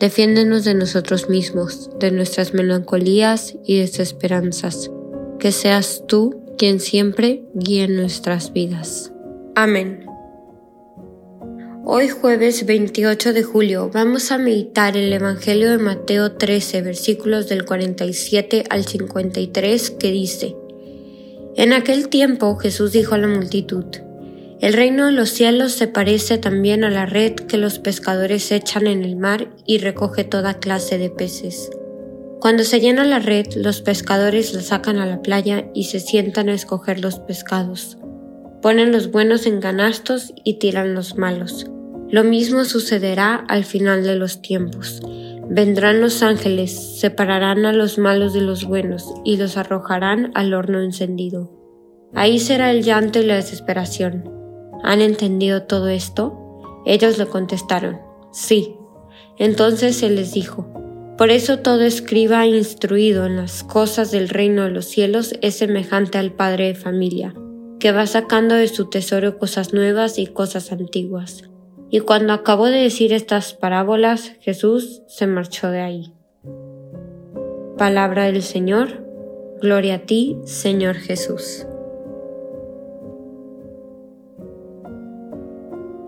defiéndenos de nosotros mismos, de nuestras melancolías y desesperanzas, que seas tú quien siempre guíe nuestras vidas. Amén. Hoy jueves 28 de julio vamos a meditar el Evangelio de Mateo 13 versículos del 47 al 53 que dice, En aquel tiempo Jesús dijo a la multitud, El reino de los cielos se parece también a la red que los pescadores echan en el mar y recoge toda clase de peces. Cuando se llena la red, los pescadores la sacan a la playa y se sientan a escoger los pescados. Ponen los buenos en canastos y tiran los malos. Lo mismo sucederá al final de los tiempos. Vendrán los ángeles, separarán a los malos de los buenos y los arrojarán al horno encendido. Ahí será el llanto y la desesperación. ¿Han entendido todo esto? Ellos le contestaron, sí. Entonces se les dijo, por eso todo escriba instruido en las cosas del reino de los cielos es semejante al padre de familia que va sacando de su tesoro cosas nuevas y cosas antiguas. Y cuando acabó de decir estas parábolas, Jesús se marchó de ahí. Palabra del Señor, gloria a ti, Señor Jesús.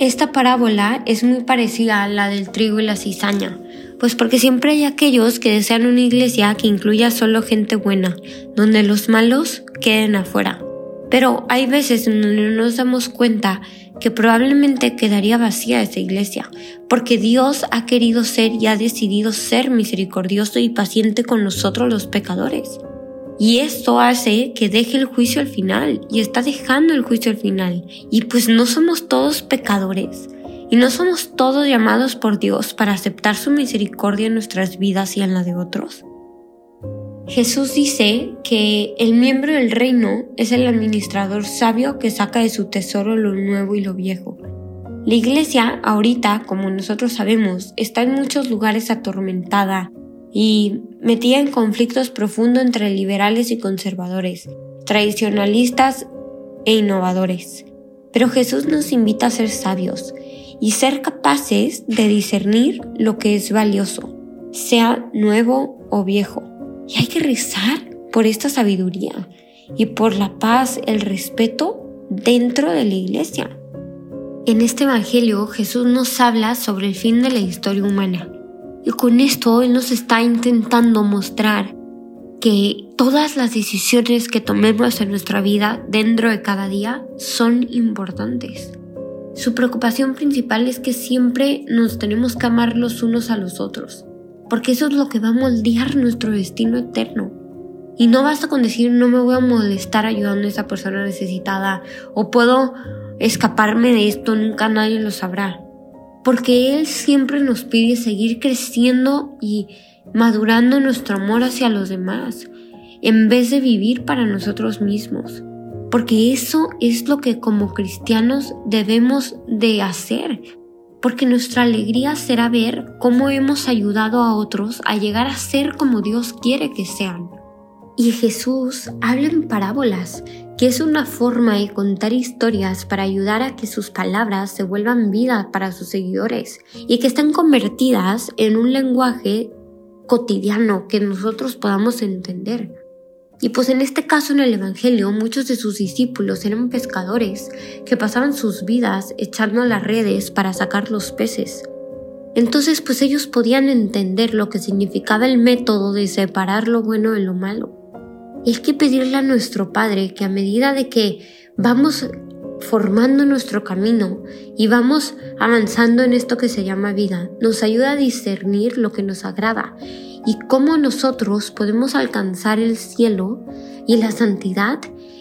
Esta parábola es muy parecida a la del trigo y la cizaña, pues porque siempre hay aquellos que desean una iglesia que incluya solo gente buena, donde los malos queden afuera. Pero hay veces donde no nos damos cuenta que probablemente quedaría vacía esa iglesia, porque Dios ha querido ser y ha decidido ser misericordioso y paciente con nosotros los pecadores. Y esto hace que deje el juicio al final, y está dejando el juicio al final. Y pues no somos todos pecadores, y no somos todos llamados por Dios para aceptar su misericordia en nuestras vidas y en la de otros. Jesús dice que el miembro del reino es el administrador sabio que saca de su tesoro lo nuevo y lo viejo. La iglesia ahorita, como nosotros sabemos, está en muchos lugares atormentada y metida en conflictos profundos entre liberales y conservadores, tradicionalistas e innovadores. Pero Jesús nos invita a ser sabios y ser capaces de discernir lo que es valioso, sea nuevo o viejo y hay que rezar por esta sabiduría y por la paz, el respeto dentro de la iglesia. En este Evangelio Jesús nos habla sobre el fin de la historia humana. Y con esto Él nos está intentando mostrar que todas las decisiones que tomemos en nuestra vida dentro de cada día son importantes. Su preocupación principal es que siempre nos tenemos que amar los unos a los otros porque eso es lo que va a moldear nuestro destino eterno. Y no basta con decir no me voy a molestar ayudando a esa persona necesitada o puedo escaparme de esto, nunca nadie lo sabrá. Porque Él siempre nos pide seguir creciendo y madurando nuestro amor hacia los demás, en vez de vivir para nosotros mismos. Porque eso es lo que como cristianos debemos de hacer, porque nuestra alegría será ver cómo hemos ayudado a otros a llegar a ser como Dios quiere que sean. Y Jesús habla en parábolas, que es una forma de contar historias para ayudar a que sus palabras se vuelvan vida para sus seguidores y que estén convertidas en un lenguaje cotidiano que nosotros podamos entender. Y pues en este caso en el Evangelio muchos de sus discípulos eran pescadores que pasaban sus vidas echando las redes para sacar los peces. Entonces pues ellos podían entender lo que significaba el método de separar lo bueno de lo malo. Hay que pedirle a nuestro Padre que a medida de que vamos formando nuestro camino y vamos avanzando en esto que se llama vida, nos ayuda a discernir lo que nos agrada y cómo nosotros podemos alcanzar el cielo y la santidad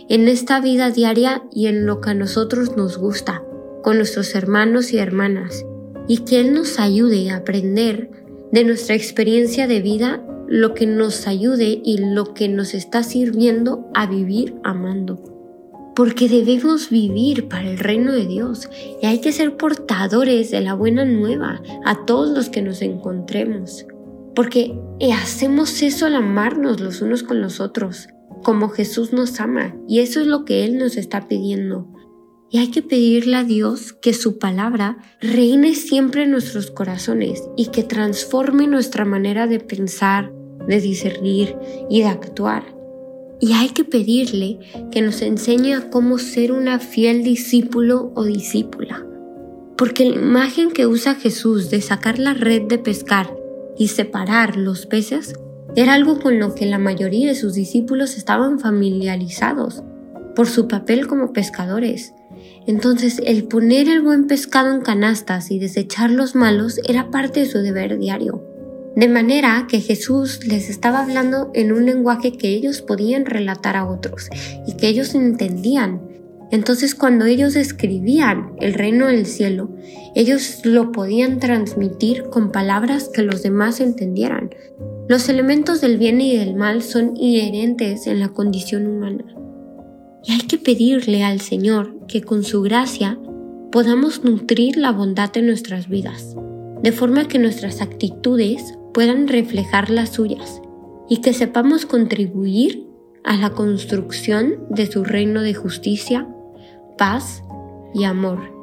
en esta vida diaria y en lo que a nosotros nos gusta, con nuestros hermanos y hermanas, y que Él nos ayude a aprender de nuestra experiencia de vida lo que nos ayude y lo que nos está sirviendo a vivir amando. Porque debemos vivir para el reino de Dios y hay que ser portadores de la buena nueva a todos los que nos encontremos. Porque hacemos eso al amarnos los unos con los otros, como Jesús nos ama, y eso es lo que Él nos está pidiendo. Y hay que pedirle a Dios que su palabra reine siempre en nuestros corazones y que transforme nuestra manera de pensar, de discernir y de actuar. Y hay que pedirle que nos enseñe cómo ser una fiel discípulo o discípula. Porque la imagen que usa Jesús de sacar la red de pescar y separar los peces era algo con lo que la mayoría de sus discípulos estaban familiarizados por su papel como pescadores. Entonces el poner el buen pescado en canastas y desechar los malos era parte de su deber diario. De manera que Jesús les estaba hablando en un lenguaje que ellos podían relatar a otros y que ellos entendían. Entonces cuando ellos escribían el reino del cielo, ellos lo podían transmitir con palabras que los demás entendieran. Los elementos del bien y del mal son inherentes en la condición humana. Y hay que pedirle al Señor que con su gracia podamos nutrir la bondad en nuestras vidas, de forma que nuestras actitudes puedan reflejar las suyas y que sepamos contribuir a la construcción de su reino de justicia, paz y amor.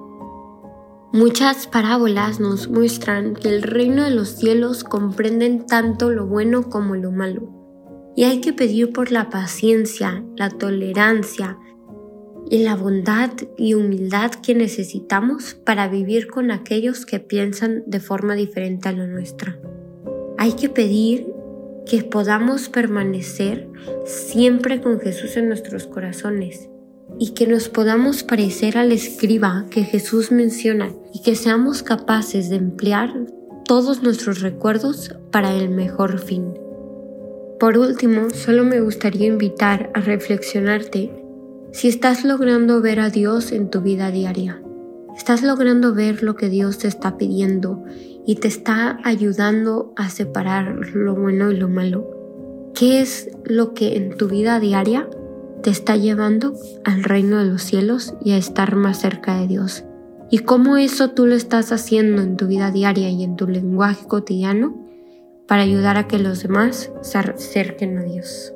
Muchas parábolas nos muestran que el reino de los cielos comprenden tanto lo bueno como lo malo, y hay que pedir por la paciencia, la tolerancia y la bondad y humildad que necesitamos para vivir con aquellos que piensan de forma diferente a la nuestra. Hay que pedir que podamos permanecer siempre con Jesús en nuestros corazones y que nos podamos parecer al escriba que Jesús menciona y que seamos capaces de emplear todos nuestros recuerdos para el mejor fin. Por último, solo me gustaría invitar a reflexionarte si estás logrando ver a Dios en tu vida diaria. ¿Estás logrando ver lo que Dios te está pidiendo y te está ayudando a separar lo bueno y lo malo. ¿Qué es lo que en tu vida diaria te está llevando al reino de los cielos y a estar más cerca de Dios? ¿Y cómo eso tú lo estás haciendo en tu vida diaria y en tu lenguaje cotidiano para ayudar a que los demás se acerquen a Dios?